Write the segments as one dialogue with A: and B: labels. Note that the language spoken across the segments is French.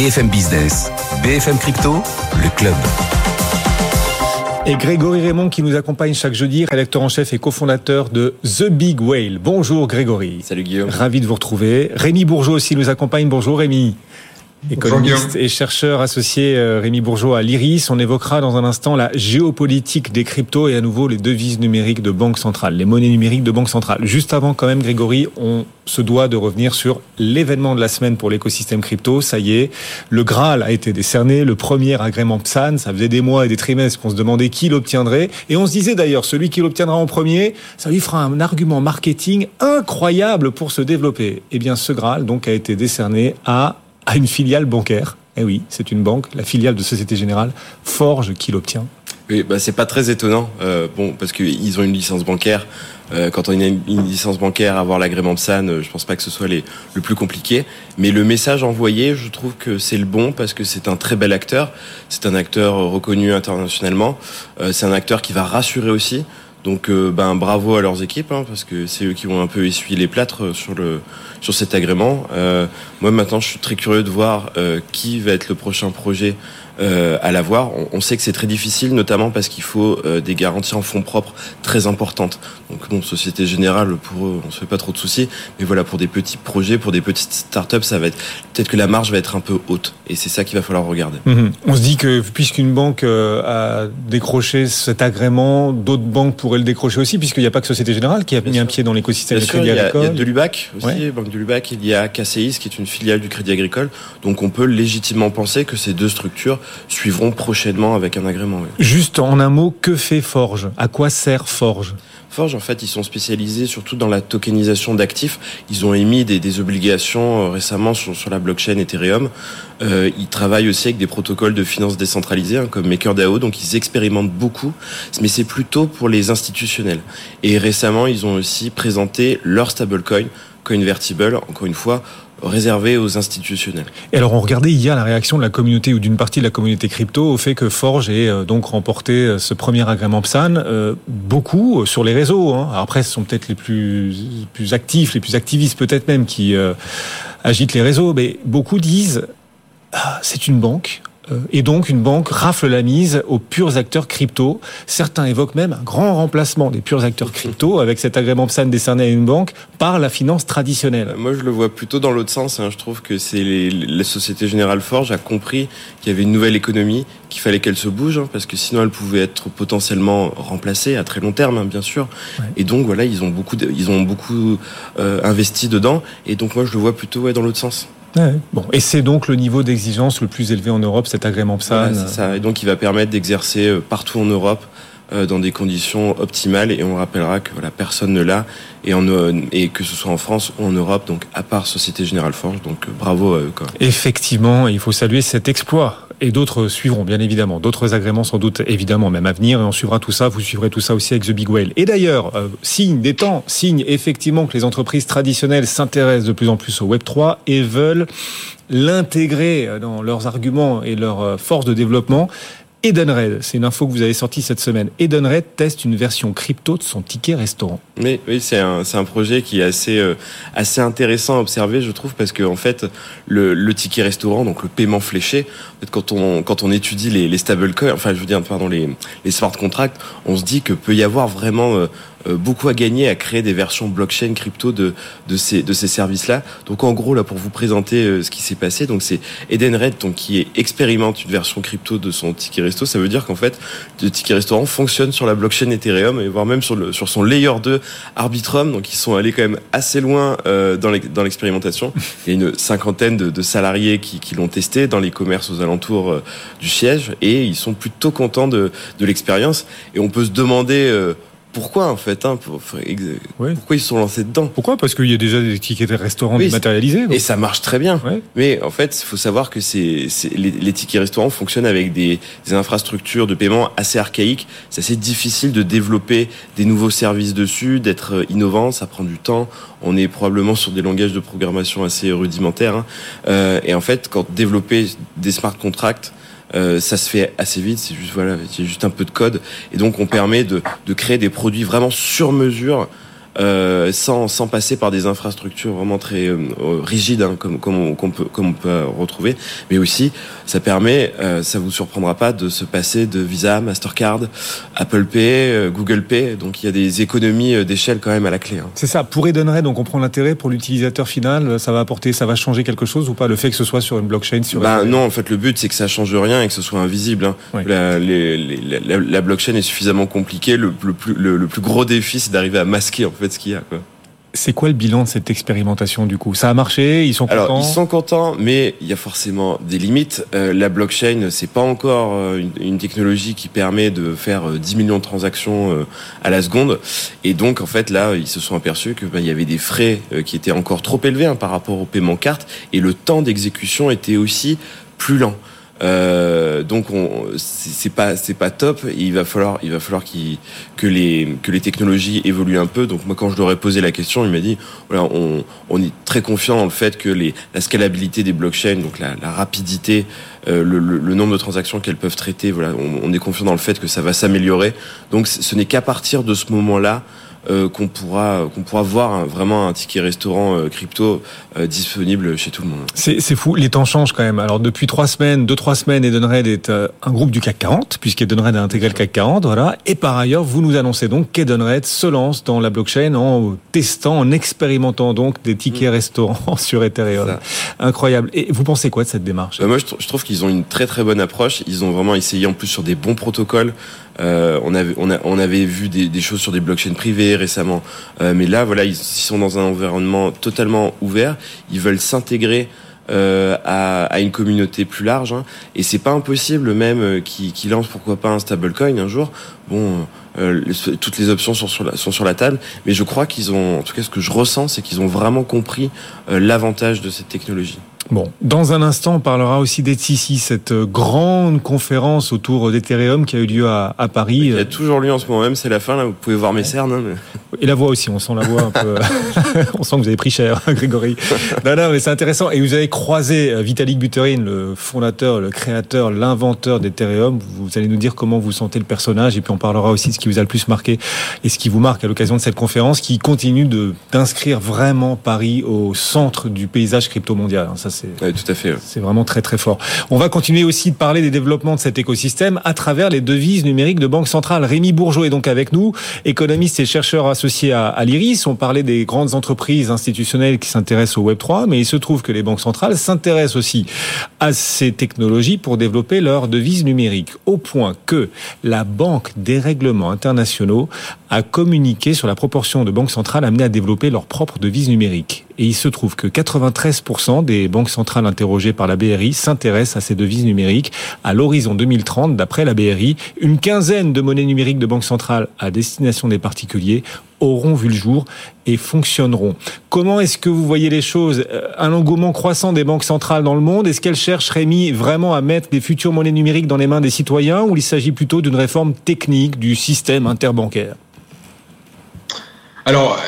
A: BFM Business, BFM Crypto, le club.
B: Et Grégory Raymond qui nous accompagne chaque jeudi, rédacteur en chef et cofondateur de The Big Whale. Bonjour Grégory.
C: Salut Guillaume.
B: Ravi de vous retrouver. Rémi Bourgeot aussi nous accompagne. Bonjour Rémi. Économiste et chercheur associé euh, Rémi Bourgeot à l'IRIS, on évoquera dans un instant la géopolitique des cryptos et à nouveau les devises numériques de banque centrale, les monnaies numériques de banque centrale. Juste avant quand même Grégory, on se doit de revenir sur l'événement de la semaine pour l'écosystème crypto. Ça y est, le Graal a été décerné, le premier agrément PSAN. Ça faisait des mois et des trimestres qu'on se demandait qui l'obtiendrait. Et on se disait d'ailleurs, celui qui l'obtiendra en premier, ça lui fera un argument marketing incroyable pour se développer. Eh bien, ce Graal donc a été décerné à à une filiale bancaire. Eh oui, c'est une banque, la filiale de Société Générale, Forge, qui l'obtient.
C: Oui, bah c'est pas très étonnant, euh, bon, parce qu'ils ont une licence bancaire. Euh, quand on a une, licence bancaire, avoir l'agrément PSAN, euh, je pense pas que ce soit le plus compliqué. Mais le message envoyé, je trouve que c'est le bon parce que c'est un très bel acteur. C'est un acteur reconnu internationalement. Euh, c'est un acteur qui va rassurer aussi. Donc euh, ben bravo à leurs équipes hein, parce que c'est eux qui vont un peu essuyer les plâtres sur le sur cet agrément. Euh, moi maintenant je suis très curieux de voir euh, qui va être le prochain projet euh, à l'avoir. On, on, sait que c'est très difficile, notamment parce qu'il faut euh, des garanties en fonds propres très importantes. Donc bon, Société Générale, pour eux, on se fait pas trop de soucis. Mais voilà, pour des petits projets, pour des petites startups, ça va être peut-être que la marge va être un peu haute. Et c'est ça qu'il va falloir regarder.
B: Mmh. On se dit que puisqu'une banque euh, a décroché cet agrément, d'autres banques pourraient le décrocher aussi, puisqu'il n'y a pas que Société Générale qui a Bien mis sûr. un pied dans l'écosystème du Crédit Agricole.
C: Il y a, il y a de l'UBAC aussi, ouais. Banque de l'UBAC. Il y a KCIS qui est une filiale du Crédit Agricole. Donc on peut légitimement penser que ces deux structures suivront prochainement avec un agrément. Oui.
B: Juste en un mot, que fait Forge? À quoi sert Forge?
C: Forge, en fait, ils sont spécialisés surtout dans la tokenisation d'actifs. Ils ont émis des, des obligations euh, récemment sur, sur, la blockchain Ethereum. Euh, ils travaillent aussi avec des protocoles de finances décentralisées, hein, comme MakerDAO, donc ils expérimentent beaucoup, mais c'est plutôt pour les institutionnels. Et récemment, ils ont aussi présenté leur stablecoin, Coinvertible, encore une fois, réservé aux institutionnels.
B: Et alors on regardait hier la réaction de la communauté ou d'une partie de la communauté crypto au fait que Forge ait euh, donc remporté euh, ce premier agrément PSAN, euh, beaucoup sur les réseaux. Hein. Après, ce sont peut-être les plus, plus actifs, les plus activistes peut-être même qui agitent les réseaux, mais beaucoup disent ah, c'est une banque, et donc une banque rafle la mise aux purs acteurs crypto. Certains évoquent même un grand remplacement des purs acteurs crypto avec cet agrément PSAN décerné à une banque par la finance traditionnelle.
C: Moi, je le vois plutôt dans l'autre sens. Hein. Je trouve que c'est les, la Société Générale Forge a compris qu'il y avait une nouvelle économie, qu'il fallait qu'elle se bouge, hein, parce que sinon elle pouvait être potentiellement remplacée à très long terme, hein, bien sûr. Ouais. Et donc voilà, ils ont beaucoup, ils ont beaucoup euh, investi dedans. Et donc moi, je le vois plutôt ouais, dans l'autre sens.
B: Ouais. Bon, et c'est donc le niveau d'exigence le plus élevé en Europe, cet agrément PSAN.
C: Voilà, ça. Et donc il va permettre d'exercer euh, partout en Europe euh, dans des conditions optimales. Et on rappellera que voilà, personne ne l'a et, en, et que ce soit en France ou en Europe, donc à part Société Générale Forge. Donc bravo à eux. Quoi.
B: Effectivement, il faut saluer cet exploit. Et d'autres suivront, bien évidemment. D'autres agréments, sans doute, évidemment, même à venir. Et on suivra tout ça. Vous suivrez tout ça aussi avec The Big Whale. Et d'ailleurs, euh, signe des temps, signe effectivement que les entreprises traditionnelles s'intéressent de plus en plus au Web 3 et veulent l'intégrer dans leurs arguments et leurs forces de développement. Edenred, c'est une info que vous avez sortie cette semaine. Edenred teste une version crypto de son ticket restaurant.
C: Oui, oui c'est un, un projet qui est assez, euh, assez intéressant à observer, je trouve, parce que en fait, le, le ticket restaurant, donc le paiement fléché, en fait, quand, on, quand on étudie les, les stablecoins, enfin, je veux dire, pardon, les, les smart contracts, on se dit que peut y avoir vraiment euh, beaucoup à gagner à créer des versions blockchain crypto de, de ces, de ces services-là. Donc en gros, là, pour vous présenter euh, ce qui s'est passé, donc c'est Edenred donc, qui expérimente une version crypto de son ticket resto. Ça veut dire qu'en fait, le ticket restaurant fonctionne sur la blockchain Ethereum et voire même sur, le, sur son layer 2 Arbitrum. Donc ils sont allés quand même assez loin euh, dans l'expérimentation. Il y a une cinquantaine de, de salariés qui, qui l'ont testé dans les commerces aux alentours euh, du siège et ils sont plutôt contents de, de l'expérience. Et on peut se demander... Euh, pourquoi en fait hein, pour. Pourquoi ils se sont lancés dedans
B: Pourquoi? Parce qu'il y a déjà des tickets restaurants oui, dématérialisés.
C: Donc. Et ça marche très bien. Ouais. Mais en fait, il faut savoir que c'est les, les, tickets restaurants fonctionnent avec des, des, infrastructures de paiement assez archaïques. C'est assez difficile de développer des nouveaux services dessus, d'être innovant. Ça prend du temps. On est probablement sur des langages de programmation assez rudimentaires. Hein. Euh, et en fait, quand développer des smart contracts euh, ça se fait assez vite, c'est juste voilà, c'est juste un peu de code, et donc on permet de, de créer des produits vraiment sur mesure euh, sans, sans passer par des infrastructures vraiment très euh, rigides, hein, comme, comme, on, peut, comme on peut retrouver. Mais aussi, ça permet, euh, ça vous surprendra pas, de se passer de Visa, Mastercard, Apple Pay, euh, Google Pay. Donc il y a des économies d'échelle quand même à la clé. Hein.
B: C'est ça. Pour Edenred, donc on prend l'intérêt pour l'utilisateur final. Ça va apporter, ça va changer quelque chose ou pas Le fait que ce soit sur une blockchain sur
C: bah, Non, en fait, le but c'est que ça change rien et que ce soit invisible. Hein. La, les, la, la, blockchain est suffisamment compliquée. Le, le, plus, le, le plus gros défi, c'est d'arriver à masquer en fait ce qu'il y a. Quoi.
B: C'est quoi le bilan de cette expérimentation du coup? Ça a marché? Ils sont contents?
C: Alors ils sont contents, mais il y a forcément des limites. Euh, la blockchain, c'est pas encore euh, une, technologie qui permet de faire 10 euh, millions de transactions à la seconde. Et donc en fait là, ils se sont aperçus que ben, il y avait des frais qui étaient encore trop élevés hein, par rapport au paiement carte, et le temps d'exécution était aussi plus lent. Euh, donc c'est pas c'est pas top. il va falloir il va falloir que les que les technologies évoluent un peu. Donc moi quand je leur ai posé la question, il m'a dit voilà on, on est très confiant dans le fait que les la scalabilité des blockchains, donc la, la rapidité, euh, le, le, nombre de transactions qu'elles peuvent traiter, voilà on, on est confiant dans le fait que ça va s'améliorer. Donc ce n'est qu'à partir de ce moment-là euh, qu'on pourra qu'on pourra voir vraiment un ticket restaurant euh, crypto euh, disponible chez tout le monde.
B: C'est fou, les temps changent quand même. Alors depuis trois semaines, deux trois semaines, Edenred est un groupe du CAC 40 puisqu'Edenred a intégré le CAC 40, voilà. Et par ailleurs, vous nous annoncez donc qu'Edenred se lance dans la blockchain en testant, en expérimentant donc des tickets mm. restaurants sur Ethereum. Incroyable. Et vous pensez quoi de cette démarche?
C: Moi, je, trouve qu'ils ont une très très bonne approche. Ils ont vraiment essayé en plus sur des bons protocoles. Euh, on, avait, on, on, avait vu des, des, choses sur des blockchains privées récemment, euh, mais là, voilà, ils, sont dans un environnement totalement ouvert. Ils veulent s'intégrer euh, à, à, une communauté plus large, hein, et c'est pas impossible même euh, qu'ils qui lancent pourquoi pas un stablecoin un jour. Bon. Euh, toutes les options sont sur, la, sont sur la table, mais je crois qu'ils ont, en tout cas, ce que je ressens, c'est qu'ils ont vraiment compris l'avantage de cette technologie.
B: Bon, dans un instant, on parlera aussi d'Etsy, cette euh, grande conférence autour d'Ethereum qui a eu lieu à, à Paris.
C: Il y a toujours lieu en ce moment même, c'est la fin, là, vous pouvez voir mes cernes. Hein,
B: Et la voix aussi, on sent la voix un peu... on sent que vous avez pris cher, Grégory. non, non, mais c'est intéressant. Et vous avez croisé euh, Vitalik Buterin, le fondateur, le créateur, l'inventeur d'Ethereum. Vous allez nous dire comment vous sentez le personnage et puis on parlera aussi de ce qui vous a le plus marqué et ce qui vous marque à l'occasion de cette conférence qui continue d'inscrire vraiment Paris au centre du paysage crypto mondial. Hein, ça,
C: c'est tout à fait.
B: C'est vraiment très très fort. On va continuer aussi de parler des développements de cet écosystème à travers les devises numériques de Banque Centrale. Rémi Bourgeot est donc avec nous, économiste et chercheur associé à, à l'IRIS. On parlait des grandes entreprises institutionnelles qui s'intéressent au Web 3, mais il se trouve que les banques centrales s'intéressent aussi à ces technologies pour développer leurs devises numériques, au point que la Banque des règlements internationaux a communiqué sur la proportion de banques centrales amenées à développer leurs propres devises numériques. Et il se trouve que 93% des banques centrales interrogées par la BRI s'intéressent à ces devises numériques à l'horizon 2030, d'après la BRI. Une quinzaine de monnaies numériques de banques centrales à destination des particuliers auront vu le jour et fonctionneront. Comment est-ce que vous voyez les choses? Euh, Un engouement croissant des banques centrales dans le monde, est-ce qu'elles cherchent, Rémi, vraiment à mettre des futures monnaies numériques dans les mains des citoyens ou il s'agit plutôt d'une réforme technique du système interbancaire?
D: Alors,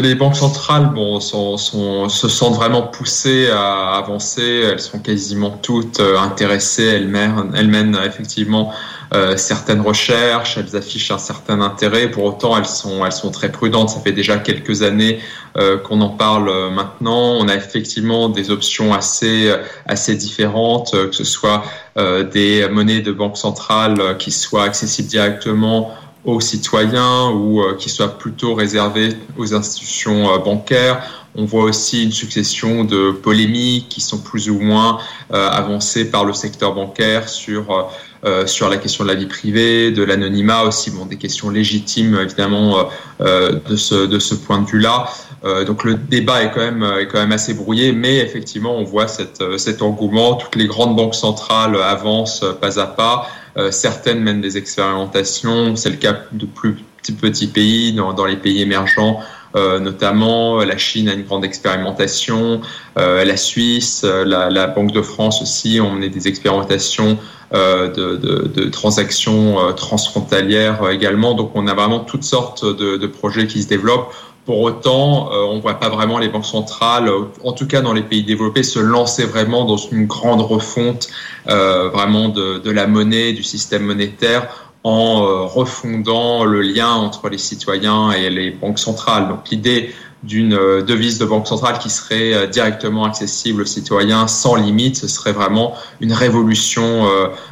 D: les banques centrales bon, sont, sont, se sentent vraiment poussées à avancer. Elles sont quasiment toutes euh, intéressées. Elles mènent, elles mènent effectivement euh, certaines recherches. Elles affichent un certain intérêt. Pour autant, elles sont, elles sont très prudentes. Ça fait déjà quelques années euh, qu'on en parle euh, maintenant. On a effectivement des options assez, assez différentes, que ce soit des monnaies de banque centrale qui soient accessibles directement aux citoyens ou euh, qui soit plutôt réservé aux institutions euh, bancaires. On voit aussi une succession de polémiques qui sont plus ou moins euh, avancées par le secteur bancaire sur sur la question de la vie privée, de l'anonymat aussi, bon, des questions légitimes évidemment de ce de ce point de vue-là. donc le débat est quand même est quand même assez brouillé, mais effectivement on voit cette, cet engouement. Toutes les grandes banques centrales avancent pas à pas. Euh, certaines mènent des expérimentations. C'est le cas de plus petits pays dans, les pays émergents. Euh, notamment la Chine a une grande expérimentation, euh, la Suisse, la, Banque de France aussi ont mené des expérimentations euh, de, transactions euh, transfrontalières également. Donc on a vraiment toutes sortes de, de projets qui se développent. Pour autant, euh, on ne voit pas vraiment les banques centrales, en tout cas dans les pays développés, se lancer vraiment dans une grande refonte euh, vraiment de, de, la monnaie, du système monétaire. en refondant le lien entre les citoyens et les banques centrales. Donc l'idée d'une euh, devise de banque centrale qui serait euh, directement accessible aux citoyens sans limite, ce serait vraiment une révolution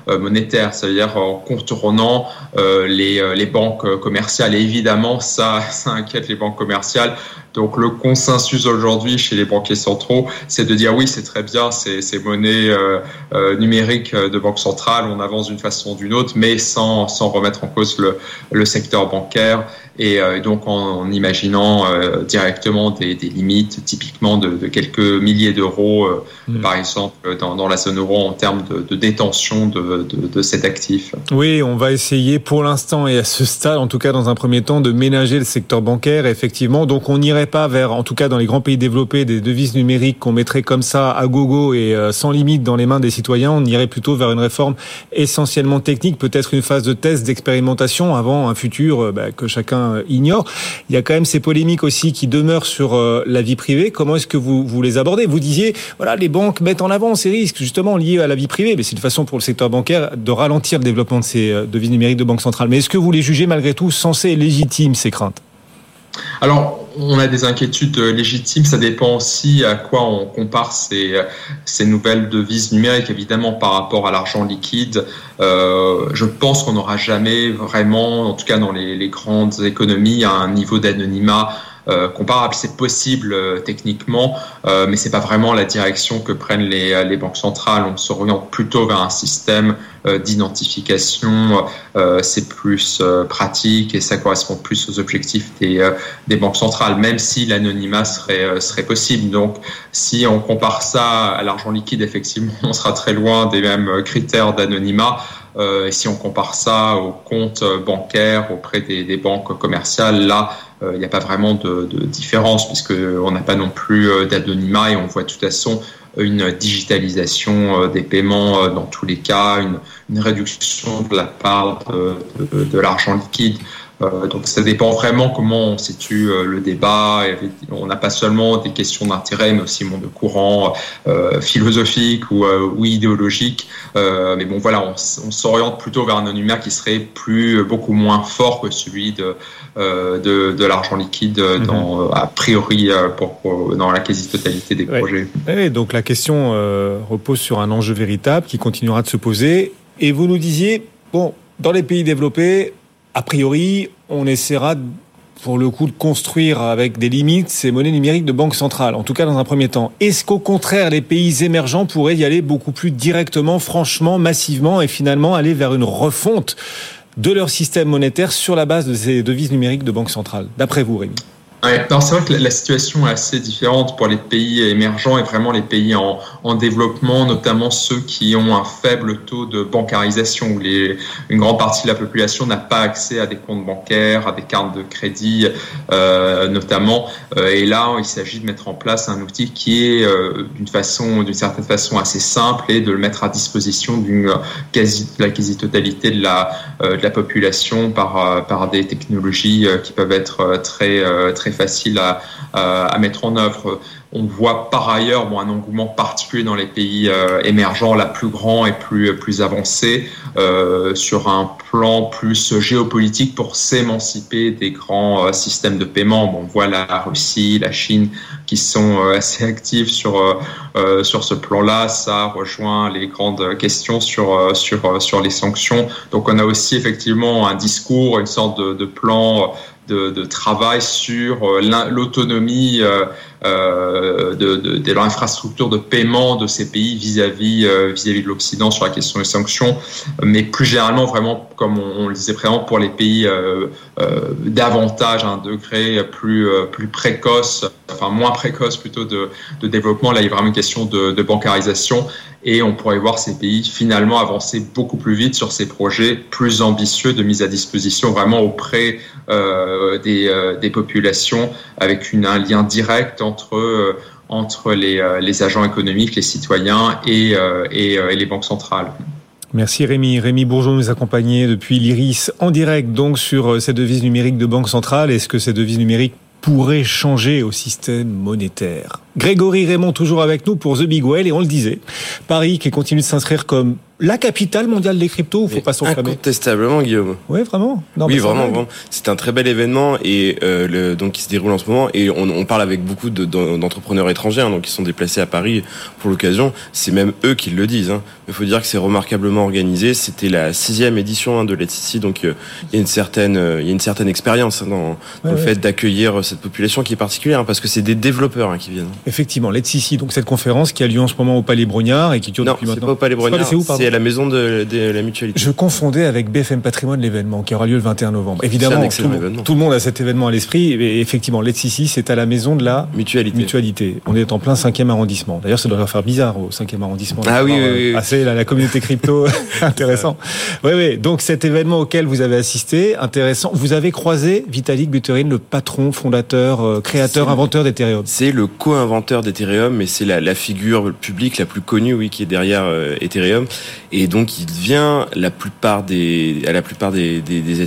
D: euh, monétaire, c'est-à-dire en contournant les, les banques commerciales. Et évidemment, ça, ça inquiète les banques commerciales donc le consensus aujourd'hui chez les banquiers centraux, c'est de dire oui, c'est très bien, ces, ces monnaies euh, euh, numériques de banque centrale, on avance d'une façon ou d'une autre, mais sans, sans remettre en cause le, le secteur bancaire et euh, donc en, imaginant euh, directement des, des, limites, typiquement de, de quelques milliers d'euros, mmh. par exemple, dans, dans, la zone euro en termes de, de détention de, de, cet actif.
B: Oui, on va essayer pour l'instant et à ce stade, en tout cas dans un premier temps, de ménager le secteur bancaire, effectivement. Donc on irait pas vers, en tout cas dans les grands pays développés, des devises numériques qu'on mettrait comme ça à gogo et euh, sans limite dans les mains des citoyens. On irait plutôt vers une réforme essentiellement technique, peut-être une phase de test, d'expérimentation avant un futur euh, bah, que chacun euh, ignore. Il y a quand même ces polémiques aussi qui demeurent sur la vie privée. Comment est-ce que vous, vous les abordez? Vous disiez, voilà, les banques mettent en avant ces risques justement liés à la vie privée, mais c'est une façon pour le secteur bancaire de ralentir le développement de ces devises numériques de banque centrale. Mais est-ce que vous les jugez malgré tout sensées et légitimes ces craintes?
D: Alors, on a des inquiétudes légitimes. Ça dépend aussi à quoi on compare ces, ces nouvelles devises numériques, évidemment, par rapport à l'argent liquide. Euh, je pense qu'on n'aura jamais vraiment, en tout cas dans les, grandes économies, un niveau d'anonymat euh, comparable. C'est possible euh, techniquement, euh, mais c'est pas vraiment la direction que prennent les, banques centrales. On s'oriente plutôt vers un système d'identification. c'est plus pratique et ça correspond plus aux objectifs des, banques centrales, même si l'anonymat serait, possible. Donc, si on compare ça à l'argent liquide, effectivement, on sera très loin des mêmes critères d'anonymat. Euh, et si on compare ça aux comptes bancaires auprès des banques commerciales, là, il n'y a pas vraiment de, différence puisqu'on n'a pas non plus euh, d'anonymat et on voit de toute façon une digitalisation euh, des paiements euh, dans tous les cas, une, réduction de la part de l'argent liquide. Euh, donc ça dépend vraiment comment on situe euh, le débat. On n'a pas seulement des questions d'intérêt, mais aussi de courant euh, philosophique ou, ou idéologique. mais bon, voilà, on, on s'oriente plutôt vers un anonymat qui serait plus beaucoup moins fort que celui de de, de l'argent liquide mhm. dans, a priori pour, pour dans la quasi-totalité des projets.
B: Oui, donc la question repose sur un enjeu véritable qui continuera de se poser. Et vous nous disiez, bon, dans les pays développés, a priori, on essaiera pour le coup de construire avec des limites ces monnaies numériques de banque centrale, en tout cas dans un premier temps. Est-ce qu'au contraire, les pays émergents pourraient y aller beaucoup plus directement, franchement, massivement, et finalement aller vers une refonte de leur système monétaire sur la base de ces devises numériques de banque centrale? D'après vous, Rémi?
D: Ouais, c'est vrai que la, situation est assez différente pour les pays émergents et vraiment les pays en, en, développement, notamment ceux qui ont un faible taux de bancarisation, où une grande partie de la population n'a pas accès à des comptes bancaires, à des cartes de crédit, euh, notamment. Euh, et là, il s'agit de mettre en place un outil qui est euh, d'une certaine façon, assez simple et de le mettre à disposition quasi, de la quasi-totalité de la, population par, par des technologies qui peuvent être très, très facile à, mettre en œuvre. On voit par ailleurs un engouement particulier dans les pays euh, émergents, la plus grand et plus, plus avancé, euh, sur un plan plus géopolitique pour s'émanciper des grands euh, systèmes de paiement. Bon, on voit la Russie, la Chine qui sont assez actifs sur, sur ce plan-là. Ça rejoint les grandes questions sur, sur, sur les sanctions. Donc on a aussi effectivement un discours, une sorte de plan de, travail sur l'autonomie euh, de, de, de l'infrastructure de paiement de ces pays vis-à-vis euh, vis-à-vis de l'Occident sur la question des sanctions, mais plus généralement vraiment comme on, le disait précédemment pour les pays euh, davantage à un degré plus plus précoce, enfin moins précoce plutôt de, développement. Là, il y a vraiment une question de, de bancarisation et on pourrait voir ces pays finalement avancer beaucoup plus vite sur ces projets plus ambitieux de mise à disposition vraiment auprès euh, des, euh, des, populations avec un lien direct entre euh, entre les, euh, les, agents économiques, les citoyens et, et, les banques centrales.
B: Merci Rémi. Rémi Bourgeot nous accompagnait depuis l'IRIS en direct donc sur ces devises numériques de banque centrale. Est-ce que ces devises numériques pourraient changer au système monétaire? Grégory Raymond toujours avec nous pour The Big Whale et on le disait, Paris qui continue de s'inscrire comme la capitale mondiale des cryptos, faut pas s'enflammer.
C: Incontestablement, Guillaume.
B: Oui, vraiment.
C: Non, oui, vraiment, vraiment. C'est un très bel événement et euh, le, donc qui se déroule en ce moment et on, on parle avec beaucoup d'entrepreneurs étrangers, hein, donc qui sont déplacés à Paris pour l'occasion. C'est même eux qui le disent. Hein. Il faut dire que c'est remarquablement organisé. C'était la sixième édition hein, de l'ETC, donc euh, il y a une certaine, euh, il y a une certaine expérience hein, dans, le fait d'accueillir cette population qui est particulière, hein, parce que c'est des développeurs hein, qui viennent.
B: Effectivement, l'ETC, donc cette conférence qui a lieu en ce moment au Palais Brognard et qui dure
C: non,
B: depuis maintenant.
C: pas au Palais Brognard. C'est à la maison de, de, la mutualité.
B: Je confondais avec BFM Patrimoine l'événement qui aura lieu le 21 novembre. Évidemment, tout, tout, le monde a cet événement à l'esprit. Et effectivement, l'ETC, c'est à la maison de la
C: mutualité.
B: mutualité. On est en plein 5e arrondissement. D'ailleurs, ça doit leur faire bizarre au 5e arrondissement.
C: Ah oui, oui, oui.
B: Assez la, la communauté crypto, intéressant. Oui, oui. Donc cet événement auquel vous avez assisté, intéressant. Vous avez croisé Vitalik Buterin, le patron, fondateur, euh, créateur, inventeur d'Ethereum.
C: C'est le co-inventeur d'Ethereum, mais c'est la, figure publique la plus connue, oui, qui est derrière euh, Ethereum. Et donc il vient la plupart des, à la plupart des, des, des.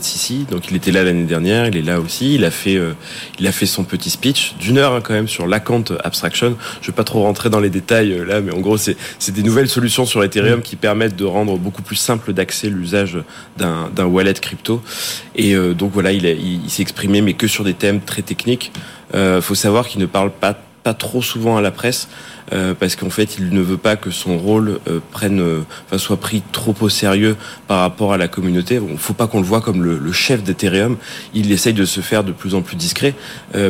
C: Donc il était là l'année dernière, il est là aussi. Il a fait, euh, il a fait son petit speech d'une heure hein, quand même sur l'account abstraction. Je vais pas trop rentrer dans les détails là, mais en gros c'est, des nouvelles solutions sur Ethereum qui permettent de rendre beaucoup plus simple d'accès l'usage d'un, wallet crypto. Et euh, donc voilà, il, il, s'est exprimé, mais que sur des thèmes très techniques. Euh, faut savoir qu'il ne parle pas pas trop souvent à la presse. Euh, parce qu'en fait, il ne veut pas que son rôle euh, prenne, euh, enfin, soit pris trop au sérieux par rapport à la communauté. Ne faut pas qu'on le voit comme le, le chef d'Ethereum. Il essaye de se faire de plus en plus discret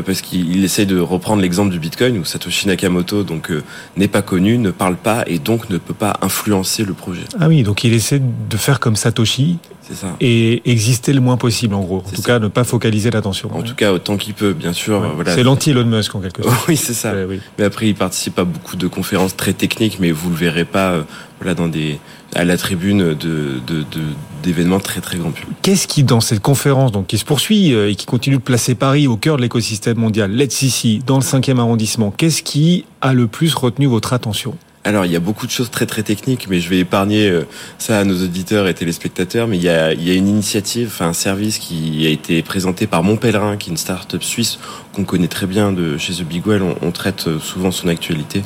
C: parce qu'il essaye de reprendre l'exemple du Bitcoin où Satoshi Nakamoto donc n'est pas connu, ne parle pas et donc ne peut pas influencer le projet.
B: Ah oui, donc il essaie de faire comme Satoshi.
C: Ça.
B: Et exister le moins possible, en gros. En tout ça. cas, ne pas focaliser l'attention.
C: En ouais. tout cas, autant qu'il peut, bien sûr.
B: Ouais.
C: Voilà.
B: C'est l'anti-Elon Musk, en quelque sorte.
C: oui, c'est ça. oui. Mais après, il participe à beaucoup de conférences très techniques, mais vous le verrez pas euh, voilà, dans des, à la tribune de, de, de, d'événements très très grand public.
B: Qu'est-ce qui, dans cette conférence, donc, qui se poursuit euh, et qui continue de placer Paris au cœur de l'écosystème mondial, Let's ici, dans le 5e arrondissement, qu'est-ce qui a le plus retenu votre attention?
C: Alors, il y a beaucoup de choses très très techniques, mais je vais épargner euh, ça à nos auditeurs et téléspectateurs. Mais il y a, une initiative, enfin un service qui a été présenté par Mon Pèlerin, qui est une start-up suisse qu'on connaît très bien de chez The Big Well. On, traite souvent son actualité,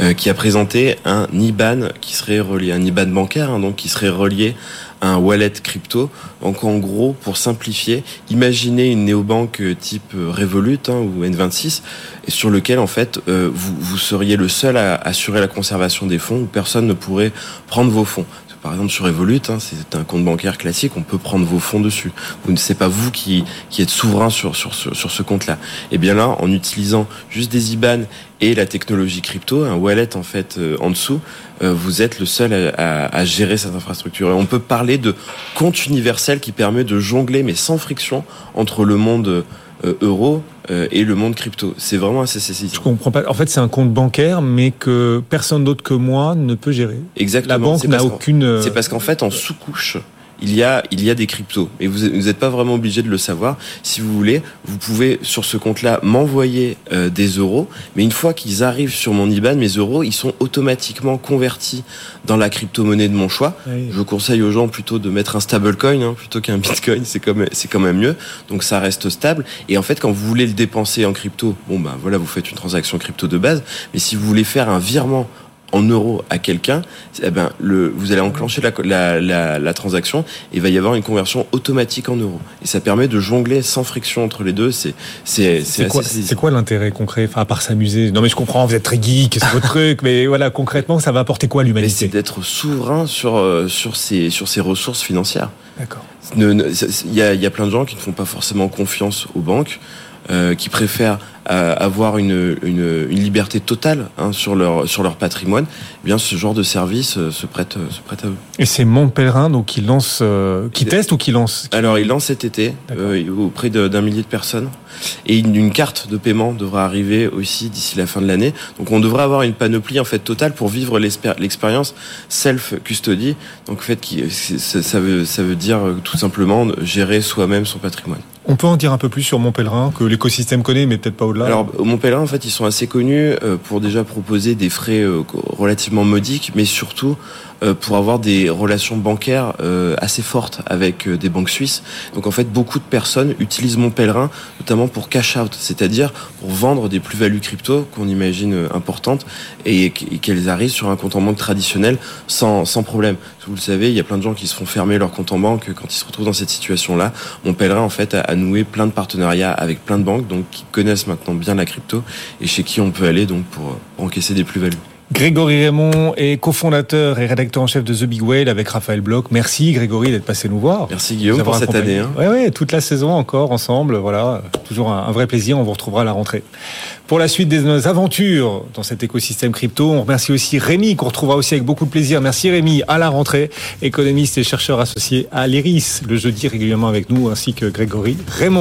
C: euh, qui a présenté un IBAN qui serait relié, un IBAN bancaire, hein, donc qui serait relié un wallet crypto. Donc en gros, pour simplifier, imaginez une néobanque type Revolut hein, ou N26, et sur lequel en fait euh, vous, vous seriez le seul à assurer la conservation des fonds, où personne ne pourrait prendre vos fonds. Par exemple, sur Revolut, hein, c'est un compte bancaire classique, on peut prendre vos fonds dessus. Vous ne c'est pas vous qui, qui êtes souverain sur, sur, sur, ce compte-là. Et bien là, en utilisant juste des IBAN et la technologie crypto, un wallet en fait euh, en dessous, euh, vous êtes le seul à, à, à, gérer cette infrastructure. Et on peut parler de compte universel qui permet de jongler, mais sans friction, entre le monde euh, euro euh, et le monde crypto. C'est vraiment assez saisissant.
B: Je comprends pas. En fait, c'est un compte bancaire, mais que personne d'autre que moi ne peut gérer.
C: Exactement.
B: La banque n'a aucune.
C: C'est parce qu'en fait, en sous-couche, il y a il y a des cryptos et vous n'êtes pas vraiment obligé de le savoir. Si vous voulez, vous pouvez sur ce compte-là m'envoyer euh, des euros, mais une fois qu'ils arrivent sur mon IBAN, mes euros, ils sont automatiquement convertis dans la crypto-monnaie de mon choix.
B: Oui.
C: Je conseille aux gens plutôt de mettre un stablecoin hein, plutôt qu'un bitcoin, c'est comme c'est quand même mieux. Donc ça reste stable et en fait quand vous voulez le dépenser en crypto, bon ben voilà, vous faites une transaction crypto de base, mais si vous voulez faire un virement en euros à quelqu'un, eh ben le, vous allez enclencher la, la, la, la, transaction et il va y avoir une conversion automatique en euros. Et ça permet de jongler sans friction entre les deux. C'est c'est
B: c'est quoi, quoi l'intérêt concret, enfin à part s'amuser Non mais je comprends, vous êtes très geek, c'est votre truc, mais voilà concrètement ça va apporter quoi à l'humanité?
C: C'est d'être souverain sur sur ses sur ses ressources financières.
B: D'accord.
C: Il y a, y a plein de gens qui ne font pas forcément confiance aux banques. Euh, qui préfèrent euh, avoir une, une, une, liberté totale hein, sur leur sur leur patrimoine, eh bien ce genre de service euh, se prête se prête à eux.
B: Et c'est Mon Pèlerin donc qui lance, euh, qui teste ou qui lance
C: qui... Alors il lance cet été auprès d'un millier de personnes et une, une, carte de paiement devra arriver aussi d'ici la fin de l'année. Donc on devrait avoir une panoplie en fait totale pour vivre l'expérience self custody. Donc en fait qui ça veut ça veut dire tout simplement gérer soi-même son patrimoine.
B: On peut en dire un peu plus sur Montpellerin, que l'écosystème connaît, mais peut-être pas au-delà
C: Alors, Montpellerin, en fait, ils sont assez connus euh, pour déjà proposer des frais euh, relativement modiques, mais surtout pour avoir des relations bancaires assez fortes avec des banques suisses. Donc, en fait, beaucoup de personnes utilisent Montpellerin, notamment pour cash out, c'est-à-dire pour vendre des plus-values crypto qu'on imagine importantes et qu'elles arrivent sur un compte en banque traditionnel sans, sans problème. Vous le savez, il y a plein de gens qui se font fermer leur compte en banque quand ils se retrouvent dans cette situation-là. Montpellerin, en fait, a à nouer plein de partenariats avec plein de banques donc qui connaissent maintenant bien la crypto et chez qui on peut aller donc pour, encaisser des plus-values.
B: Grégory Raymond est cofondateur et rédacteur en chef de The Big Whale avec Raphaël Bloch. Merci Grégory d'être passé nous voir.
C: Merci Guillaume pour cette année. Hein.
B: Oui, ouais, toute la saison encore ensemble. Voilà, toujours un, vrai plaisir. On vous retrouvera à la rentrée. Pour la suite de nos aventures dans cet écosystème crypto, on remercie aussi Rémi qu'on retrouvera aussi avec beaucoup de plaisir. Merci Rémi à la rentrée, économiste et chercheur associé à l'IRIS, le jeudi régulièrement avec nous, ainsi que Grégory Raymond.